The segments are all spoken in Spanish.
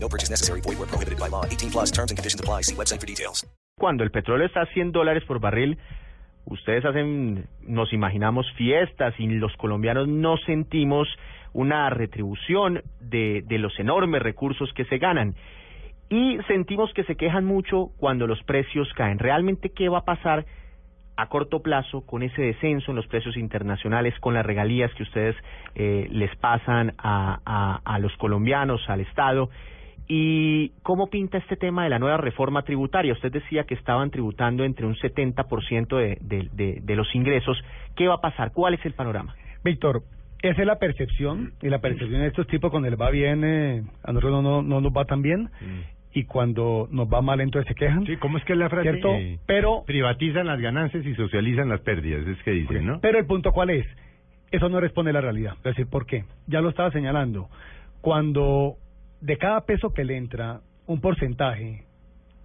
No purchase necessary. Void where prohibited by law. 18 plus terms and conditions apply. See website for details. Cuando el petróleo está a 100 dólares por barril, ustedes hacen, nos imaginamos fiestas y los colombianos no sentimos una retribución de, de los enormes recursos que se ganan. Y sentimos que se quejan mucho cuando los precios caen. ¿Realmente qué va a pasar a corto plazo con ese descenso en los precios internacionales, con las regalías que ustedes eh, les pasan a, a los colombianos, al Estado? ¿Y cómo pinta este tema de la nueva reforma tributaria? Usted decía que estaban tributando entre un 70% de, de, de, de los ingresos. ¿Qué va a pasar? ¿Cuál es el panorama? Víctor, esa es la percepción, y la percepción de estos tipos cuando les va bien, eh, a nosotros no, no, no nos va tan bien, y cuando nos va mal entonces se quejan. Sí, ¿cómo es que es la frase? ¿Cierto? Eh, Pero, privatizan las ganancias y socializan las pérdidas, es que dicen, ¿no? pero el punto cuál es, eso no responde a la realidad. Es decir, ¿por qué? Ya lo estaba señalando. Cuando de cada peso que le entra, un porcentaje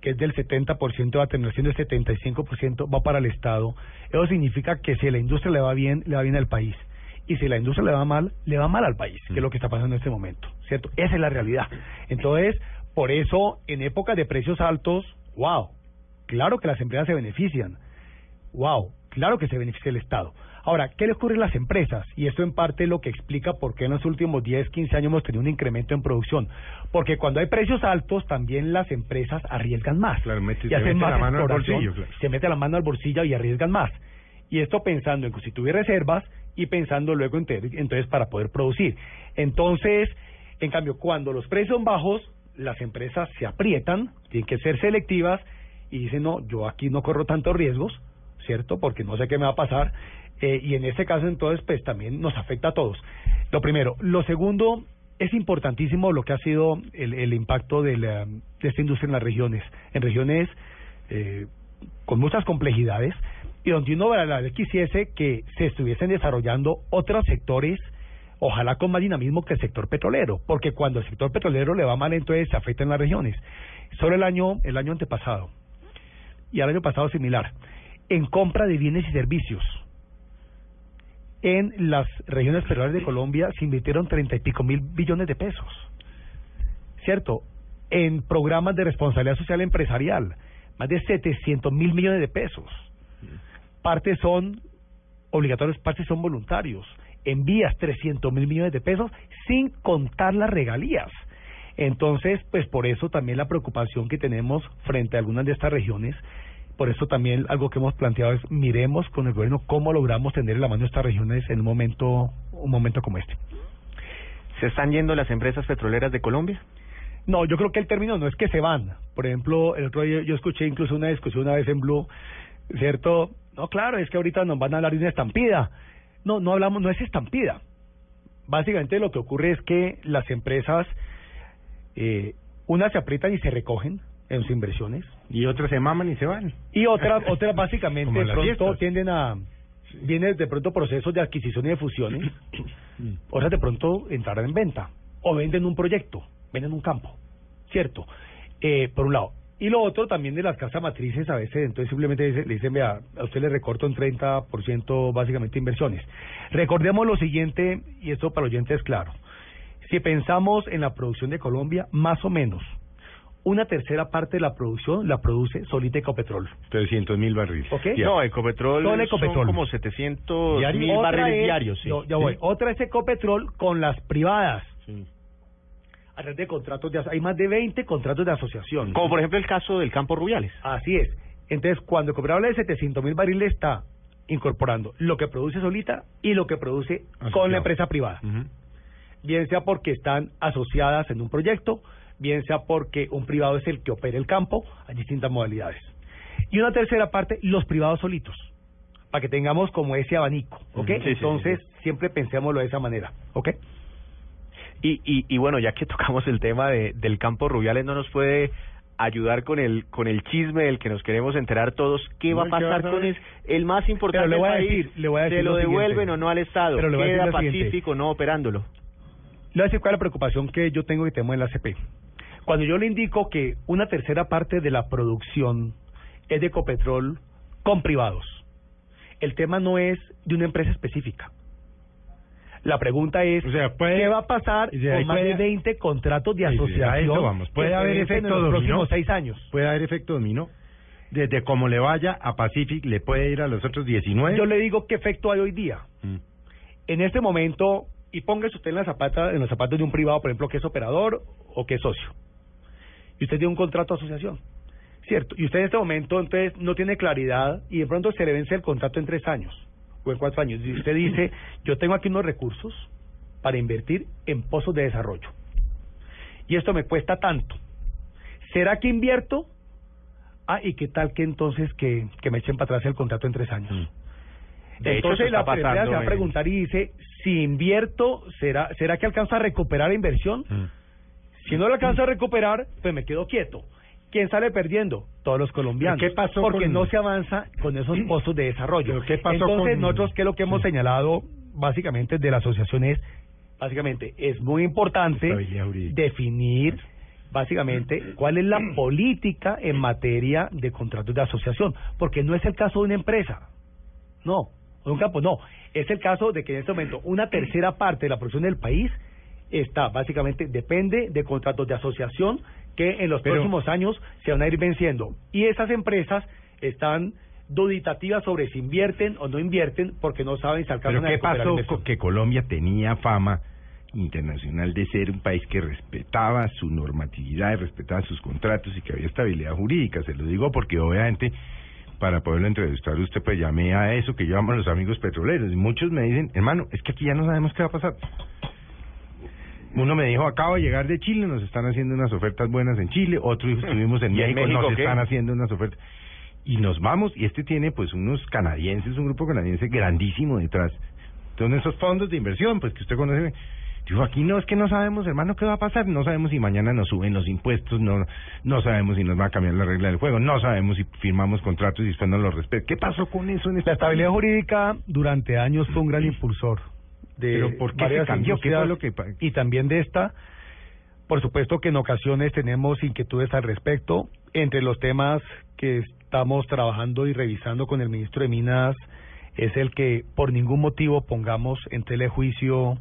que es del 70%, va a terminar siendo el 75%, va para el Estado. Eso significa que si a la industria le va bien, le va bien al país. Y si la industria le va mal, le va mal al país, que es lo que está pasando en este momento, ¿cierto? Esa es la realidad. Entonces, por eso, en épocas de precios altos, wow, claro que las empresas se benefician. Wow, claro que se beneficia el Estado. Ahora, ¿qué le ocurre a las empresas? Y esto en parte es lo que explica por qué en los últimos 10, 15 años hemos tenido un incremento en producción. Porque cuando hay precios altos, también las empresas arriesgan más. Claro, mete- y se hacen mete más la mano al bolsillo, claro. se mete la mano al bolsillo y arriesgan más. Y esto pensando en constituir reservas y pensando luego entonces para poder producir. Entonces, en cambio, cuando los precios son bajos, las empresas se aprietan, tienen que ser selectivas y dicen, no, yo aquí no corro tantos riesgos, ¿cierto? Porque no sé qué me va a pasar. Eh, y en este caso, entonces, pues también nos afecta a todos. Lo primero. Lo segundo, es importantísimo lo que ha sido el, el impacto de, la, de esta industria en las regiones. En regiones eh, con muchas complejidades y donde uno verdaderamente quisiese que se estuviesen desarrollando otros sectores, ojalá con más dinamismo que el sector petrolero, porque cuando el sector petrolero le va mal, entonces se afecta en las regiones. Solo el año, el año antepasado y el año pasado similar, en compra de bienes y servicios. En las regiones petroleras de Colombia se invirtieron treinta y pico mil billones de pesos. ¿Cierto? En programas de responsabilidad social empresarial, más de 700 mil millones de pesos. Partes son obligatorios, partes son voluntarios. En vías, 300 mil millones de pesos, sin contar las regalías. Entonces, pues por eso también la preocupación que tenemos frente a algunas de estas regiones, por eso también algo que hemos planteado es miremos con el gobierno cómo logramos tener en la mano estas regiones en un momento, un momento como este. ¿Se están yendo las empresas petroleras de Colombia? No, yo creo que el término no es que se van. Por ejemplo, el otro día yo escuché incluso una discusión una vez en Blue, ¿cierto? No, claro, es que ahorita nos van a hablar de una estampida. No, no hablamos, no es estampida. Básicamente lo que ocurre es que las empresas, eh, unas se aprietan y se recogen en sus inversiones, Y otros se maman y se van. y otras, otras básicamente de pronto fiestas. tienden a, vienen de pronto procesos de adquisición y de fusiones, otras de pronto entrarán en venta, o venden un proyecto, venden un campo, ¿cierto? Eh, por un lado. Y lo otro también de las casas matrices a veces, entonces simplemente dice- le dicen, vea, a usted le recorto un 30% básicamente inversiones. Recordemos lo siguiente, y esto para los oyentes es claro, si pensamos en la producción de Colombia, más o menos, una tercera parte de la producción la produce solita Ecopetrol. 300 mil barriles. ¿Ok? Ya. No, Ecopetrol, Solo Ecopetrol. son como 700 Diario. mil Otra barriles es- diarios. Sí. no, ya voy. Sí. Otra es Ecopetrol con las privadas. Sí. A través de contratos de, hay más de 20 contratos de asociación. Como por ejemplo el caso del Campo Rubiales. Así es. Entonces, cuando Ecopetrol habla de 700 mil barriles, está incorporando lo que produce solita y lo que produce con la empresa privada. Bien sea porque están asociadas en un proyecto, bien sea porque un privado es el que opera el campo, hay distintas modalidades. Y una tercera parte, los privados solitos, para que tengamos como ese abanico, ¿ok? Sí, Entonces, sí, siempre pensémoslo de esa manera, ¿ok? Y, y, y bueno, ya que tocamos el tema de, del Campo Rubiales, ¿no nos puede ayudar con el con el chisme del que nos queremos enterar todos. ¿Qué va a No, ¿qué pasar con es el más importante Pero le voy a país? decir- le voy a decir ¿Se lo, lo devuelven o no al Estado? Pero le voy a decir ¿Queda lo siguiente. pacífico no operándolo? Le voy a decir cuál es la preocupación que yo tengo y tenemos en la CP. Cuando yo le indico que una tercera parte de la producción es de Ecopetrol con privados, el tema no es de una empresa específica. La pregunta es, O sea, puede- ¿qué va a pasar con más de puede- 20 contratos de asociación eso vamos. Puede haber efecto en los dominó. próximos seis años? Puede haber efecto dominó. Desde como le vaya a Pacific, le puede ir a los otros 19. Yo le digo qué efecto hay hoy día. Mm. En este momento, y póngase usted en la zapata, en los zapatos de un privado, por ejemplo, que es operador o que es socio. Y usted tiene un contrato de asociación, ¿cierto? Y usted en este momento, entonces, no tiene claridad y de pronto se le vence el contrato en tres años o en cuatro años. Y usted dice, yo tengo aquí unos recursos para invertir en pozos de desarrollo. Y esto me cuesta tanto. ¿Será que invierto? Ah, ¿y qué tal que entonces que, que me echen para atrás el contrato en tres años? Mm. De Entonces la pasando se va a en- preguntar y dice, si invierto, ¿será, ¿será que alcanza a recuperar la inversión? Mm. Si no lo alcanza a recuperar, pues me quedo quieto. ¿Quién sale perdiendo? Todos los colombianos. ¿Pero qué pasó Porque con- no se avanza con esos pozos de desarrollo. ¿Pero qué pasó Entonces, con- nosotros, ¿qué es lo que hemos Sí. señalado básicamente de la asociación? Es, básicamente, es muy importante definir básicamente cuál es la política en materia de contratos de asociación, porque no es el caso de una empresa, no, de un campo, no, es el caso de que en este momento una tercera parte de la producción del país está básicamente depende de contratos de asociación que en los Pero- próximos años se van a ir venciendo y esas empresas están duditativas sobre si invierten o no invierten porque no saben si alcanzan Pero a ¿qué pasó que Colombia tenía fama internacional de ser un país que respetaba su normatividad, y respetaba sus contratos y que había estabilidad jurídica? Se lo digo porque obviamente para poderlo entrevistar usted pues llamé a eso que llaman los amigos petroleros y muchos me dicen, hermano, es que aquí ya no sabemos qué va a pasar. Uno me dijo, acabo de llegar de Chile, nos están haciendo unas ofertas buenas en Chile, otro dijo, estuvimos en ¿Y en México, México nos qué? están haciendo unas ofertas. Y nos vamos, y este tiene pues unos canadienses, un grupo canadiense grandísimo detrás. Entonces esos fondos de inversión, pues que usted conoce, dijo, aquí no, es que no sabemos, hermano, qué va a pasar, no sabemos si mañana nos suben los impuestos, no no sabemos si nos va a cambiar la regla del juego, no sabemos si firmamos contratos y después no los respeta. ¿Qué pasó con eso en este La estabilidad país? jurídica durante años fue un gran impulsor de Pero ¿por qué se varias cambió? ¿Qué industrias fue lo que pa- y también de esta. Por supuesto que en ocasiones tenemos inquietudes al respecto. Entre los temas que estamos trabajando y revisando con el ministro de Minas es el que por ningún motivo pongamos en telejuicio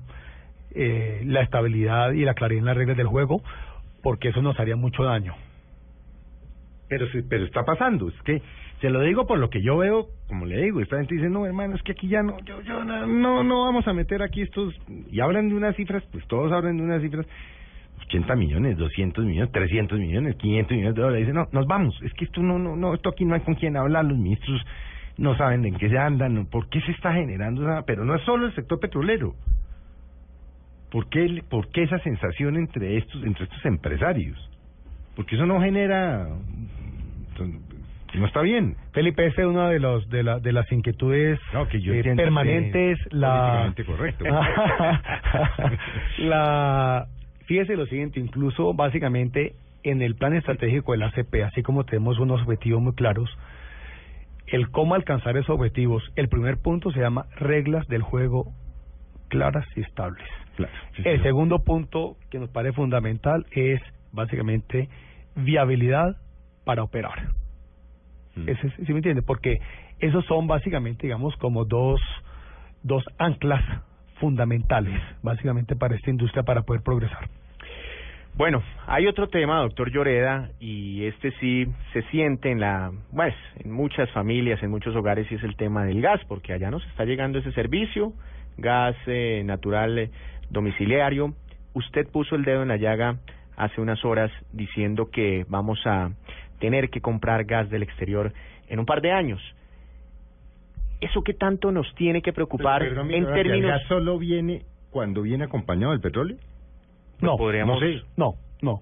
eh, la estabilidad y la claridad en las reglas del juego, porque eso nos haría mucho daño. Pero pero está pasando, es que se lo digo por lo que yo veo, como le digo, esta gente dice, no, hermano, es que aquí ya no, yo, yo no, no, no vamos a meter aquí estos, y hablan de unas cifras, pues todos hablan de unas cifras, 80 millones, 200 millones, 300 millones, 500 millones de dólares, dicen, no, nos vamos, es que esto no, no, no, esto aquí no hay con quién hablar, los ministros no saben en qué se andan, por qué se está generando esa, pero no es solo el sector petrolero, ¿por qué, por qué esa sensación entre estos, entre estos empresarios? Porque eso no genera, no está bien. Felipe, esa es una de los de, la, de las inquietudes No, que yo eh, permanentes. que La políticamente correcto. la fíjese lo siguiente, incluso básicamente en el plan estratégico del ACP, así como tenemos unos objetivos muy claros, el cómo alcanzar esos objetivos, el primer punto se llama reglas del juego claras y estables. Claro, sí, El sí. segundo punto que nos parece fundamental es básicamente viabilidad para operar. Mm. Ese, es- ¿Sí me entiende? Porque esos son básicamente, digamos, como dos, dos anclas fundamentales, básicamente, para esta industria para poder progresar. Bueno, hay otro tema, doctor Lloreda, y este sí se siente en la, pues, en muchas familias, en muchos hogares, y es el tema del gas, porque allá nos está llegando ese servicio, gas eh, natural eh, domiciliario. Usted puso el dedo en la llaga hace unas horas diciendo que vamos a tener que comprar gas del exterior en un par de años. ¿Eso qué tanto nos tiene que preocupar mi en términos... ¿El gas solo viene cuando viene acompañado del petróleo? No, podríamos- no sé. no, no.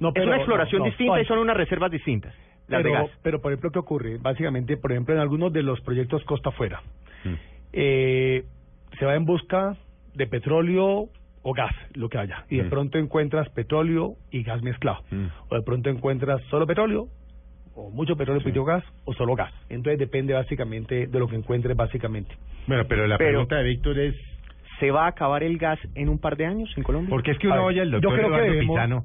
no es pero- una exploración no, no, distinta y son unas reservas distintas, las pero, de gas. pero, por ejemplo, ¿qué ocurre? Básicamente, por ejemplo, en algunos de los proyectos Costa Afuera, Mm. eh, se va en busca de petróleo o gas, lo que haya. Y de Mm. pronto encuentras petróleo y gas mezclado. Mm. O de pronto encuentras solo petróleo, o mucho petróleo y poquito gas, o solo gas. Entonces depende básicamente de lo que encuentres básicamente. Bueno, pero la Pero- pregunta de Víctor es, ¿Se va a acabar el gas en un par de años en Colombia? porque es que uno ver, oye al yo doctor Eduardo debemos- Pizano,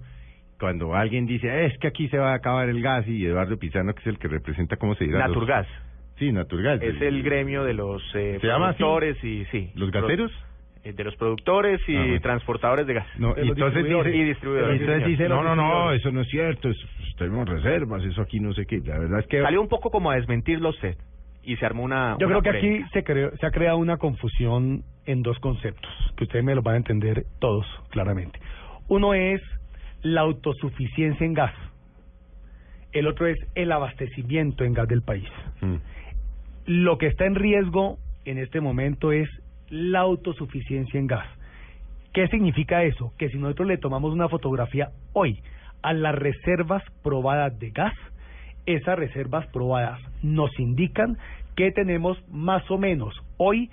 cuando alguien dice, es que aquí se va a acabar el gas, y Eduardo Pizano, que es el que representa, ¿cómo se dirá? Los- Naturgas. Sí, Naturgas. Es el gremio de los eh, ¿Se llama así? productores y sí. ¿Los gaseros? Eh, de los productores y Ah, bueno. transportadores de gas. No, de y los entonces distribuidores. dice, Y distribuidores, y entonces sí, dice, señor. no, no, Los no, eso no es cierto, eso, tenemos reservas, eso aquí no sé qué. La verdad es que... Salió un poco como a desmentirlo usted y se armó una. Yo una creo que aquí se, creó, se ha creado una confusión en dos conceptos, que ustedes me lo van a entender todos claramente. Uno es la autosuficiencia en gas. El otro es el abastecimiento en gas del país. Mm. Lo que está en riesgo en este momento es la autosuficiencia en gas. ¿Qué significa eso? Que si nosotros le tomamos una fotografía hoy a las reservas probadas de gas, esas reservas probadas nos indican que tenemos más o menos hoy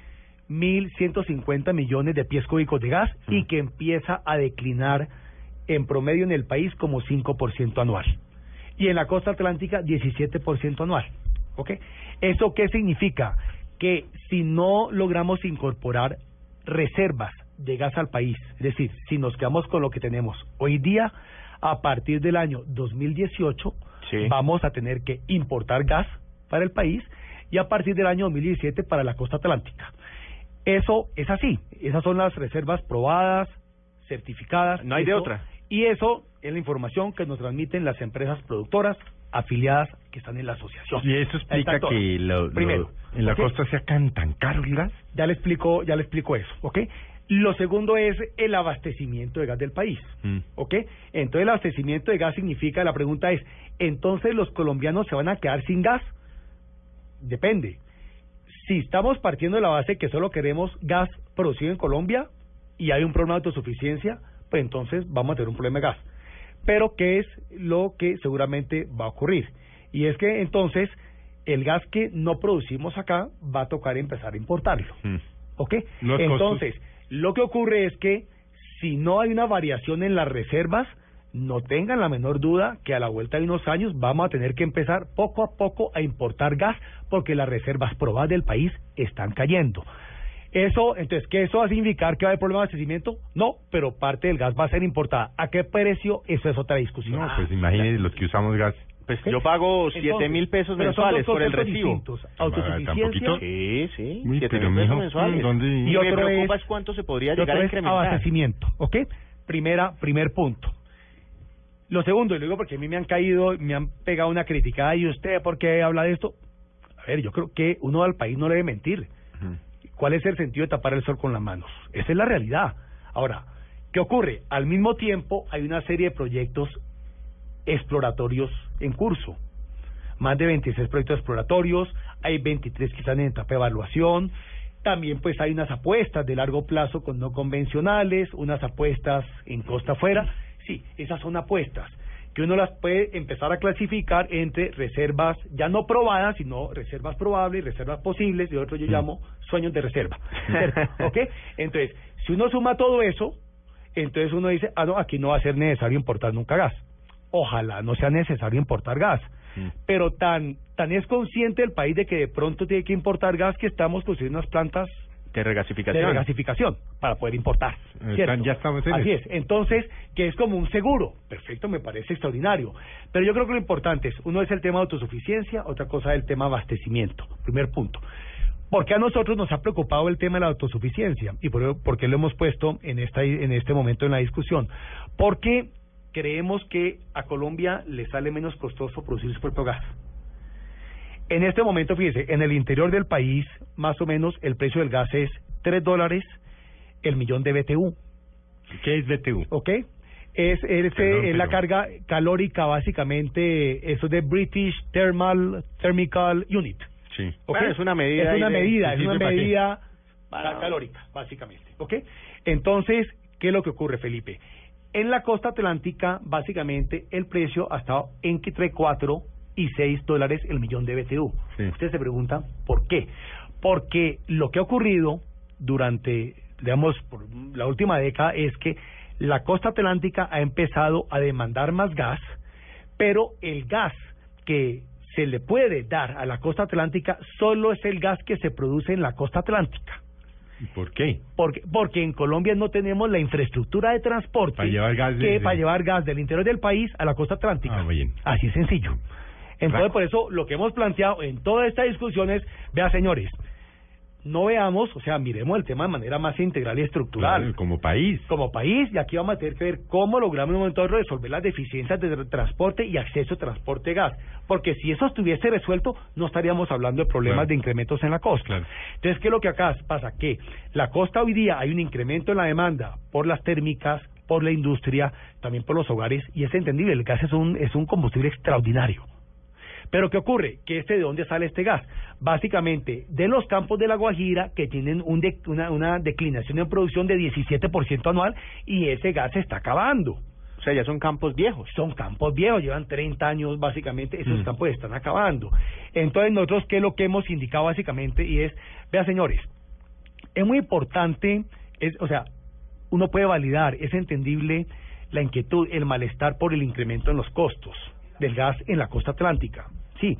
1.150 millones de pies cúbicos de gas y que empieza a declinar en promedio en el país como 5% anual. Y en la costa atlántica 17% anual. ¿Ok? ¿Eso qué significa? Que si no logramos incorporar reservas de gas al país, es decir, si nos quedamos con lo que tenemos hoy día, a partir del año 2018 Sí. vamos a tener que importar gas para el país y a partir del año 2017 para la costa atlántica. Eso es así, esas son las reservas probadas, certificadas. No hay de otra. Y eso es la información que nos transmiten las empresas productoras afiliadas que están en la asociación. Y eso explica que lo- lo- Primero, en la costa sea tan, tan caro el gas. Ya le explico, ya le explico eso, ¿ok? Lo segundo es el abastecimiento de gas del país, Mm. ¿ok? Entonces el abastecimiento de gas significa, la pregunta es, ¿entonces los colombianos se van a quedar sin gas? Depende. Si estamos partiendo de la base que solo queremos gas producido en Colombia y hay un problema de autosuficiencia, pues entonces vamos a tener un problema de gas. Pero ¿qué es lo que seguramente va a ocurrir? Y es que entonces el gas que no producimos acá va a tocar empezar a importarlo. Mm. ¿Ok? Los Entonces, lo que ocurre es que si no hay una variación en las reservas, no tengan la menor duda que a la vuelta de unos años vamos a tener que empezar poco a poco a importar gas porque las reservas probadas del país están cayendo. Eso, entonces, ¿qué eso va a significar que va a haber problema de abastecimiento? No, pero parte del gas va a ser importada. ¿A qué precio? Eso es otra discusión. No, pues imagínense los que usamos gas. Pues yo pago Entonces, siete mil pesos mensuales por el recibo. distintos. Ah, Autosuficiencia. Sí, sí. Uy, siete mil pesos mijo, mensuales. ¿dónde? Y, Y me otro preocupa es- es cuánto se podría llegar a incrementar. abastecimiento, ¿ok? Primera, primer punto. Lo segundo, y lo digo porque a mí me han caído, me han pegado una crítica, ¿y usted por qué habla de esto? A ver, yo creo que uno al país no le debe mentir. Ujú. ¿Cuál es el sentido de tapar el sol con las manos? Esa es la realidad. Ahora, ¿qué ocurre? Al mismo tiempo hay una serie de proyectos exploratorios en curso. Más de 26 proyectos exploratorios, hay 23 que están en etapa de evaluación. También pues hay unas apuestas de largo plazo con no convencionales, unas apuestas en costa afuera. Sí, esas son apuestas que uno las puede empezar a clasificar entre reservas ya no probadas, sino reservas probables, reservas posibles, y otro yo Mm. llamo sueños de reserva. ¿Ok? Entonces, si uno suma todo eso, entonces uno dice, ah, no, aquí no va a ser necesario importar nunca gas. Ojalá no sea necesario importar gas. Mm. Pero tan, tan es consciente el país de que de pronto tiene que importar gas que estamos construyendo unas plantas De de regasificación. regasificación para poder importar. Están- ¿cierto? ya estamos en Así es. Entonces, que es como un seguro. Perfecto, me parece extraordinario. Pero yo creo que lo importante es, uno es el tema de autosuficiencia, otra cosa es el tema de abastecimiento. Primer punto. ¿Por qué a nosotros nos ha preocupado el tema de la autosuficiencia? ¿Y por, por qué lo hemos puesto en, esta, en este momento en la discusión? Porque creemos que a Colombia le sale menos costoso producir su propio gas. En este momento, fíjese, en el interior del país, más o menos, el precio del gas es 3 dólares el millón de BTU, ¿Qué es BTU? ¿ok? Es, es, Perdón, eh, es la carga calórica, básicamente, eso de British Thermal Thermical Unit. Sí. ¿ok? Bueno, es una medida Es una de- medida, ¿y es una para medida Para- calórica, básicamente, ¿ok? Entonces, ¿qué es lo que ocurre, Felipe? En la costa atlántica, básicamente, el precio ha estado entre 4 y 6 dólares el millón de BTU. Sí. Ustedes se preguntan, ¿por qué? Porque lo que ha ocurrido durante digamos, por la última década es que la costa atlántica ha empezado a demandar más gas, pero el gas que se le puede dar a la costa atlántica solo es el gas que se produce en la costa atlántica. ¿Y por qué? Porque, porque en Colombia no tenemos la infraestructura de transporte Para llevar gas que para llevar gas del interior del país a la costa atlántica. Ah, bien. Así es sencillo. Entonces, por eso lo que hemos planteado en toda esta discusión es, vea señores, no veamos, o sea, miremos el tema de manera más integral y estructural. Claro, como país. Como país, y aquí vamos a tener que ver cómo logramos en un momento dado resolver las deficiencias de tra- transporte y acceso a transporte gas. Porque si eso estuviese resuelto, no estaríamos hablando de problemas Claro. de incrementos en la costa. Claro. Entonces, ¿qué es lo que acá pasa? Que la costa hoy día hay un incremento en la demanda por las térmicas, por la industria, también por los hogares, y es entendible, el gas es un, es un combustible extraordinario. Pero ¿qué ocurre? Que este de dónde sale este gas? Básicamente de los campos de la Guajira que tienen un de- una, una declinación en producción de 17% anual y ese gas se está acabando. O sea, ya son campos viejos. Son campos viejos, llevan 30 años básicamente, esos Mm. campos están acabando. Entonces nosotros, ¿qué es lo que hemos indicado básicamente? Y es, vea señores, es muy importante, es, o sea, uno puede validar, es entendible la inquietud, el malestar por el incremento en los costos del gas en la costa atlántica. Sí,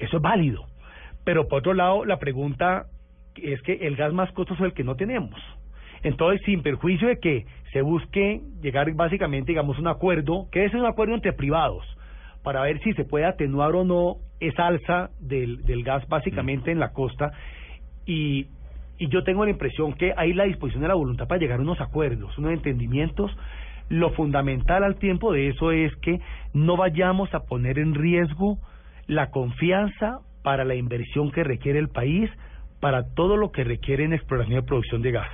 eso es válido. Pero por otro lado, la pregunta es que el gas más costoso es el que no tenemos. Entonces, sin perjuicio de que se busque llegar básicamente, digamos, a un acuerdo, que es un acuerdo entre privados, para ver si se puede atenuar o no esa alza del, del gas básicamente en la costa. Y, y yo tengo la impresión que hay la disposición de la voluntad para llegar a unos acuerdos, unos entendimientos. Lo fundamental al tiempo de eso es que no vayamos a poner en riesgo la confianza para la inversión que requiere el país, para todo lo que requiere en exploración y producción de gas.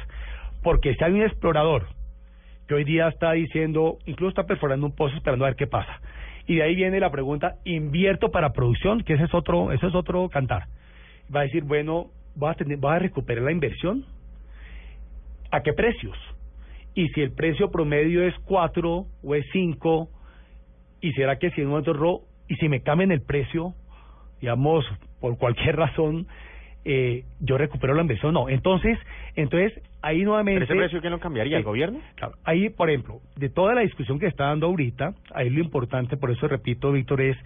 Porque si hay un explorador que hoy día está diciendo, incluso está perforando un pozo esperando a ver qué pasa. Y de ahí viene la pregunta, invierto para producción, que ese es otro, ese es otro cantar. Va a decir, bueno, ¿vas a, tener, ¿vas a recuperar la inversión? ¿A qué precios? Y si el precio promedio es 4 o es 5, ¿y será que si en un momento ro y si me cambian el precio, digamos, por cualquier razón, eh, yo recupero la inversión? No. Entonces, entonces ahí nuevamente... ¿Pero ese precio quién lo cambiaría? ¿El gobierno? Claro, ahí, por ejemplo, de toda la discusión que está dando ahorita, ahí lo importante, por eso repito, Víctor, es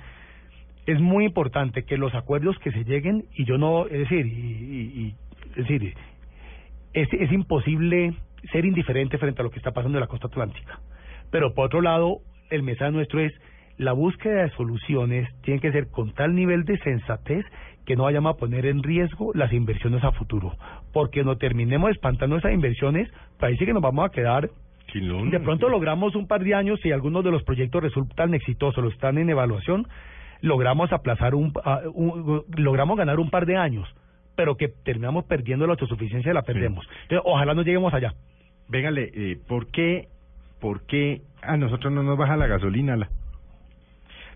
es muy importante que los acuerdos que se lleguen y yo no, es decir, y, y- y- es decir, es, es imposible ser indiferente frente a lo que está pasando en la costa atlántica. Pero por otro lado, el mensaje nuestro es la búsqueda de soluciones tiene que ser con tal nivel de sensatez que no vayamos a poner en riesgo las inversiones a futuro, porque no terminemos espantando esas inversiones, parece que nos vamos a quedar de pronto logramos un par de años y algunos de los proyectos resultan exitosos, los están en evaluación, logramos aplazar un, un- logramos ganar un par de años, pero que terminamos perdiendo la autosuficiencia la perdemos. Entonces, ojalá no lleguemos allá. Véngale, eh, ¿por qué, por qué a nosotros no nos baja la gasolina? La...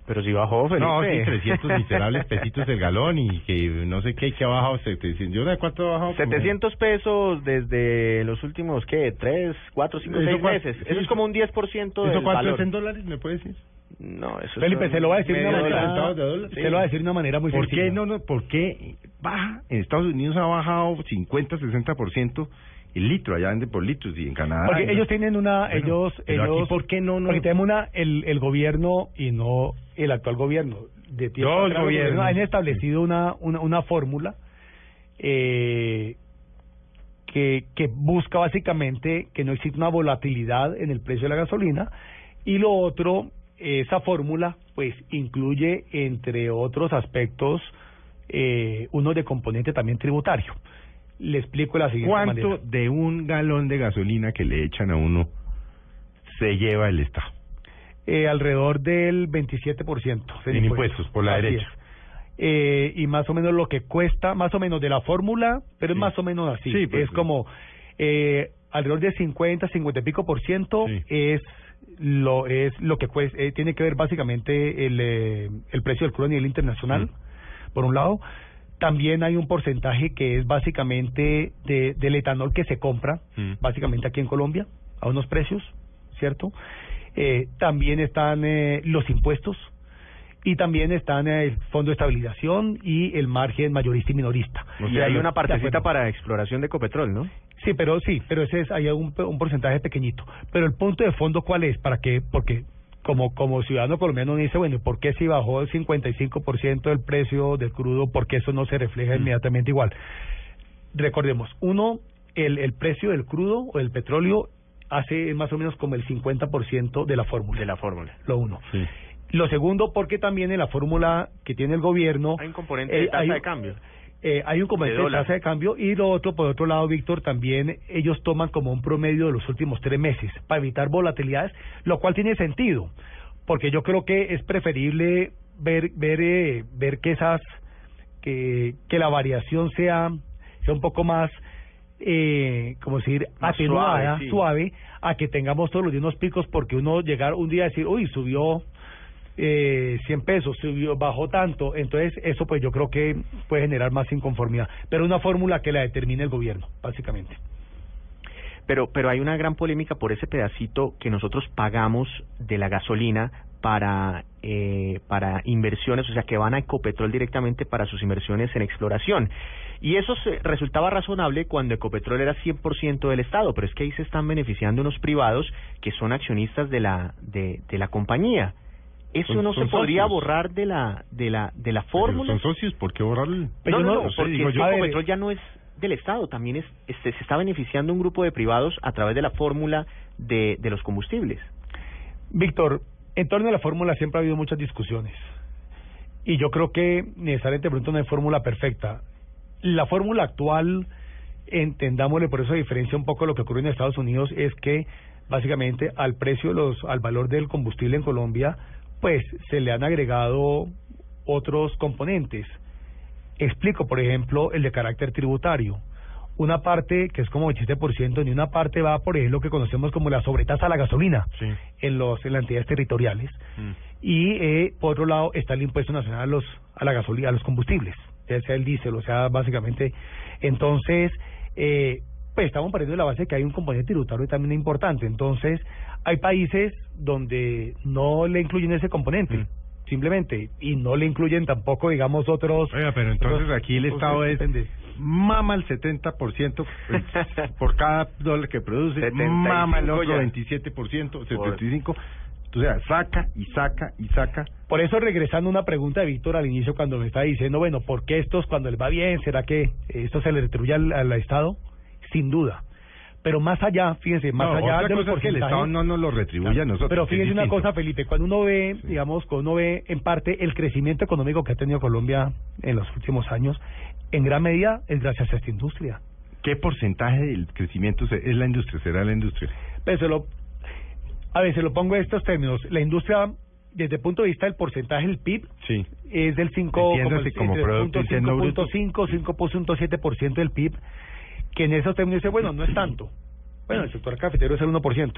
Pero si bajó, Felipe. No, sí, 300 miserables pesitos el galón y que no sé qué, que ha bajado 700. ¿Yo de cuánto ha bajado? Como- 700 pesos desde los últimos, ¿qué? ¿Tres, cuatro, cinco, ¿Eso seis cuál- meses? sí, Eso es como un 10% del ¿Eso cuánto valor. es en dólares? ¿Me puede decir? No, eso Felipe, se lo va a decir de una manera, de dólar. se lo va a decir de una manera muy ¿Por qué sencilla. no, no? ¿Por qué baja? En Estados Unidos ha bajado 50, 60% el litro, allá vende por litros y en Canadá. Porque no. ellos tienen una, Bueno, ellos, pero aquí, ellos, ¿por qué no, no? Porque tenemos una, el, el gobierno y no el actual gobierno. De tiempo los gobiernos. han establecido una, una, una fórmula eh, que, que busca básicamente que no exista una volatilidad en el precio de la gasolina y lo otro, esa fórmula pues incluye entre otros aspectos eh, uno de componente también tributario. Le explico la siguiente ¿Cuánto manera. de un galón de gasolina que le echan a uno se lleva el Estado? Eh, alrededor del 27% En impuestos, por la Así derecha. es. Eh, y más o menos lo que cuesta, más o menos de la fórmula, pero Sí. es más o menos así. Sí, pues, es sí. como eh, alrededor de 50, 50 y pico por ciento es lo es lo que cuesta, eh, tiene que ver básicamente el, eh, el precio del crudo a nivel internacional, por un lado. También hay un porcentaje que es básicamente de, del etanol que se compra, Mm. básicamente aquí en Colombia, a unos precios, ¿cierto? Eh, también están eh, los impuestos y también están el fondo de estabilización y el margen mayorista y minorista. O sea, hay una partecita para exploración de Ecopetrol, ¿no? Sí, pero sí, pero ese es hay un, un porcentaje pequeñito. Pero el punto de fondo cuál es, para qué, porque como como ciudadano colombiano uno dice, bueno, ¿por qué si bajó el 55% del precio del crudo, por qué eso no se refleja inmediatamente igual? Recordemos, uno, el, el precio del crudo o del petróleo hace más o menos como el 50% de la fórmula. De la fórmula. Lo uno. Lo segundo, porque también en la fórmula que tiene el gobierno... Hay un componente eh, de tasa hay- de cambio. Eh, hay un componente De tasa de cambio y lo otro, por otro lado, Víctor, también ellos toman como un promedio de los últimos tres meses para evitar volatilidades, lo cual tiene sentido, porque yo creo que es preferible ver ver eh, ver que esas que que la variación sea sea un poco más eh, como decir Más atenuada, suave, sí. suave, a que tengamos todos los días unos picos, porque uno llegar un día a decir, uy, subió eh, 100 pesos, subió, bajó tanto, entonces eso pues yo creo que puede generar más inconformidad, pero una fórmula que la determine el gobierno, básicamente. Pero, pero hay una gran polémica por ese pedacito que nosotros pagamos de la gasolina para, eh, para inversiones, o sea, que van a Ecopetrol directamente para sus inversiones en exploración. Y eso se- resultaba razonable cuando Ecopetrol era 100% del Estado, pero es que ahí se están beneficiando unos privados que son accionistas de la, de, de la compañía. ¿Eso Son- no son se podría socios. borrar de la, de la, de la Pero fórmula? Son socios, ¿por qué borrarlo? Pero no, no, porque digo yo, Ecopetrol ya no es del Estado, también es, este, se está beneficiando un grupo de privados a través de la fórmula de, de los combustibles. Víctor, en torno a la fórmula siempre ha habido muchas discusiones. Y yo creo que necesariamente pronto no hay fórmula perfecta. La fórmula actual, entendámosle por eso diferencia un poco lo que ocurre en Estados Unidos, es que básicamente al precio, de los, al valor del combustible en Colombia, pues se le han agregado otros componentes. Explico, por ejemplo, el de carácter tributario. Una parte, que es como 87%, ni una parte va por ejemplo, lo que conocemos como la sobretasa a la gasolina Sí. en los en las entidades territoriales Mm. y eh, por otro lado está el impuesto nacional a los a la gasolina a los combustibles ya sea el diésel o sea básicamente entonces eh, pues estamos partiendo de la base de que hay un componente tributario también importante entonces hay países donde no le incluyen ese componente Mm. simplemente y no le incluyen tampoco digamos otros Oiga, pero entonces otros- aquí el Estado es depende. mama el 70% pues, por cada dólar que produce, 75 mama el otro ya. 27%, 75%, o sea, saca y saca y saca. Por eso, regresando a una pregunta de Víctor al inicio, cuando me estaba diciendo, bueno, ¿por qué estos cuando les va bien? ¿Será que esto se le retribuye al, al Estado? Sin duda. Pero más allá, fíjense, más No, allá otra de los cosa es que el Estado no nos lo retribuye a nosotros. Pero fíjense una cosa, Felipe, cuando uno ve, digamos, cuando uno ve en parte el crecimiento económico que ha tenido Colombia en los últimos años, en gran medida es gracias a esta industria. ¿Qué porcentaje del crecimiento es la industria? ¿Será la industria? Pero se lo, a ver, se lo pongo en estos términos. La industria, desde el punto de vista del porcentaje del PIB, Sí. es del 5, Entiéndase como Producto Interno Bruto. 5.5, 5.7% del PIB, que en esos términos dice, bueno, no es tanto. Bueno, el sector cafetero es el 1%.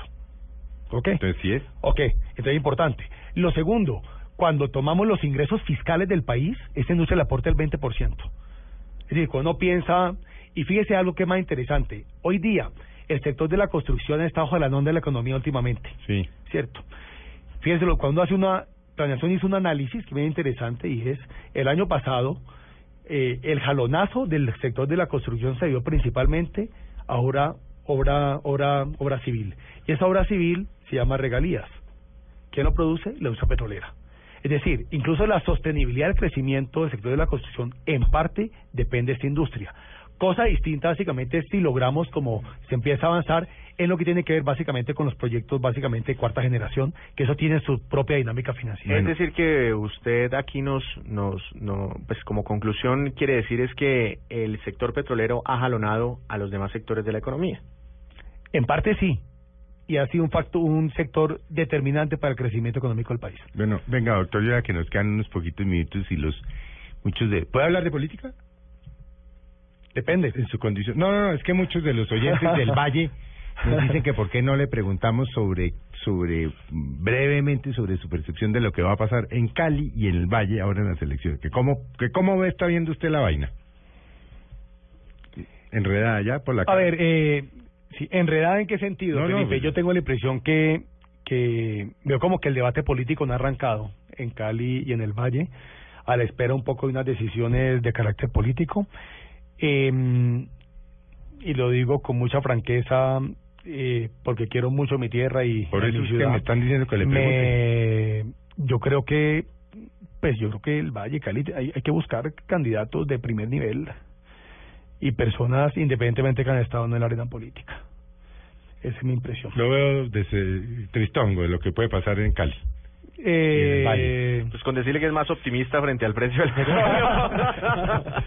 ¿Ok? Entonces sí es. Ok, entonces es importante. Lo segundo, cuando tomamos los ingresos fiscales del país, esta industria le aporta el 20%. Es decir, cuando uno piensa, y fíjese algo que es más interesante, hoy día el sector de la construcción está bajo la onda de la economía últimamente. Sí. ¿cierto? Fíjense, lo- cuando hace una planeación hizo un análisis que me interesante y es el año pasado eh, el jalonazo del sector de la construcción se dio principalmente a obra obra obra obra civil y esa obra civil se llama regalías. ¿Quién lo produce? La industria petrolera. Es decir, incluso la sostenibilidad del crecimiento del sector de la construcción en parte depende de esta industria. Cosa distinta básicamente es si logramos como se empieza a avanzar en lo que tiene que ver básicamente con los proyectos básicamente de cuarta generación, que eso tiene su propia dinámica financiera. Es decir que usted aquí nos, nos, no, pues como conclusión quiere decir es que el sector petrolero ha jalonado a los demás sectores de la economía. En parte sí, y ha sido un factor, un sector determinante para el crecimiento económico del país. Bueno, venga, doctor, ya que nos quedan unos poquitos minutos y los muchos de... ¿Puede hablar de política? Depende. En su condición. No, no, no, es que muchos de los oyentes del Valle nos dicen que por qué no le preguntamos sobre, sobre, brevemente sobre su percepción de lo que va a pasar en Cali y en el Valle ahora en las elecciones. Que cómo, que cómo ve, está viendo usted la vaina. Enredada ya por la A cara. ver, eh, sí, ¿enredada en qué sentido, No, no, Felipe? pues- Yo tengo la impresión que, que veo como que el debate político no ha arrancado en Cali y en el Valle, a la espera un poco de unas decisiones de carácter político. Eh, y lo digo con mucha franqueza, eh, porque quiero mucho mi tierra y Por eso mi ciudad. me están diciendo que le. Me- yo creo que, pues yo creo que el Valle Cali hay, hay que buscar candidatos de primer nivel y personas independientemente que han estado en la arena política. Esa es mi impresión. Lo veo desde tristongo de lo que puede pasar en Cali. Eh. Pues con decirle que es más optimista frente al precio del petróleo.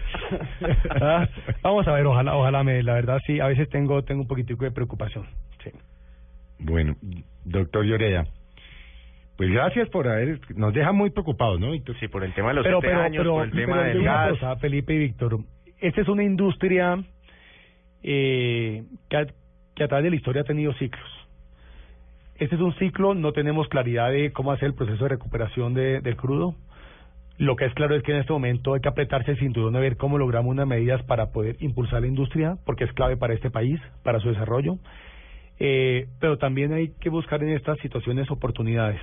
Ah, Vamos a ver, ojalá, ojalá me, la verdad sí, a veces tengo, tengo un poquitico de preocupación. Sí. Bueno, doctor Lloreda, pues gracias por haber... Nos deja muy preocupados, ¿no? Víctor? Sí, por el tema de los pero, siete pero, años, pero, por el tema pero del gas. cosa, Felipe y Víctor, esta es una industria eh, que, a, que a través de la historia ha tenido ciclos. Este es un ciclo, no tenemos claridad de cómo hacer el proceso de recuperación de, del crudo. Lo que es claro es que en este momento hay que apretarse el cinturón a ver cómo logramos unas medidas para poder impulsar la industria, porque es clave para este país, para su desarrollo. Eh, pero también hay que buscar en estas situaciones oportunidades.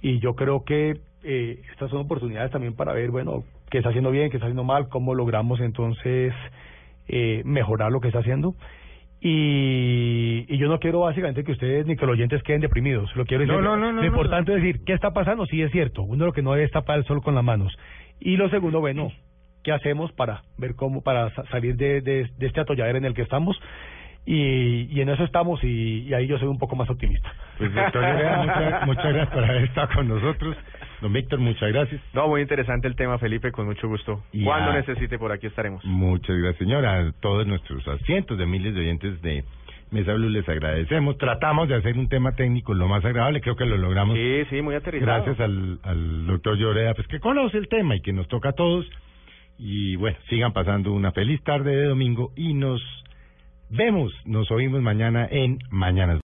Y yo creo que eh, estas son oportunidades también para ver, bueno, qué está haciendo bien, qué está haciendo mal, cómo logramos entonces eh, mejorar lo que está haciendo. Y, y yo no quiero básicamente que ustedes ni que los oyentes queden deprimidos. Lo quiero decir. No, no, no, no, lo no, importante es decir, ¿qué está pasando? Sí, es cierto. Uno lo que no debe es tapar el sol con las manos. Y lo segundo, bueno, ¿qué hacemos para ver cómo, para sa- salir de, de, de este atolladero en el que estamos? Y, y en eso estamos y, y ahí yo soy un poco más optimista. Pues doctor muchas, muchas gracias por haber estado con nosotros. Don Víctor, muchas gracias. No, muy interesante el tema, Felipe, con mucho gusto. Y Cuando a- necesite, por aquí estaremos. Muchas gracias, señora. A todos nuestros a cientos de miles de oyentes de Mesa Blue les agradecemos. Tratamos de hacer un tema técnico lo más agradable, creo que lo logramos. Sí, sí, muy aterrizado. Gracias al, al doctor Lloreda, pues que conoce el tema y que nos toca a todos. Y bueno, sigan pasando una feliz tarde de domingo y nos vemos, nos oímos mañana en Mañanas.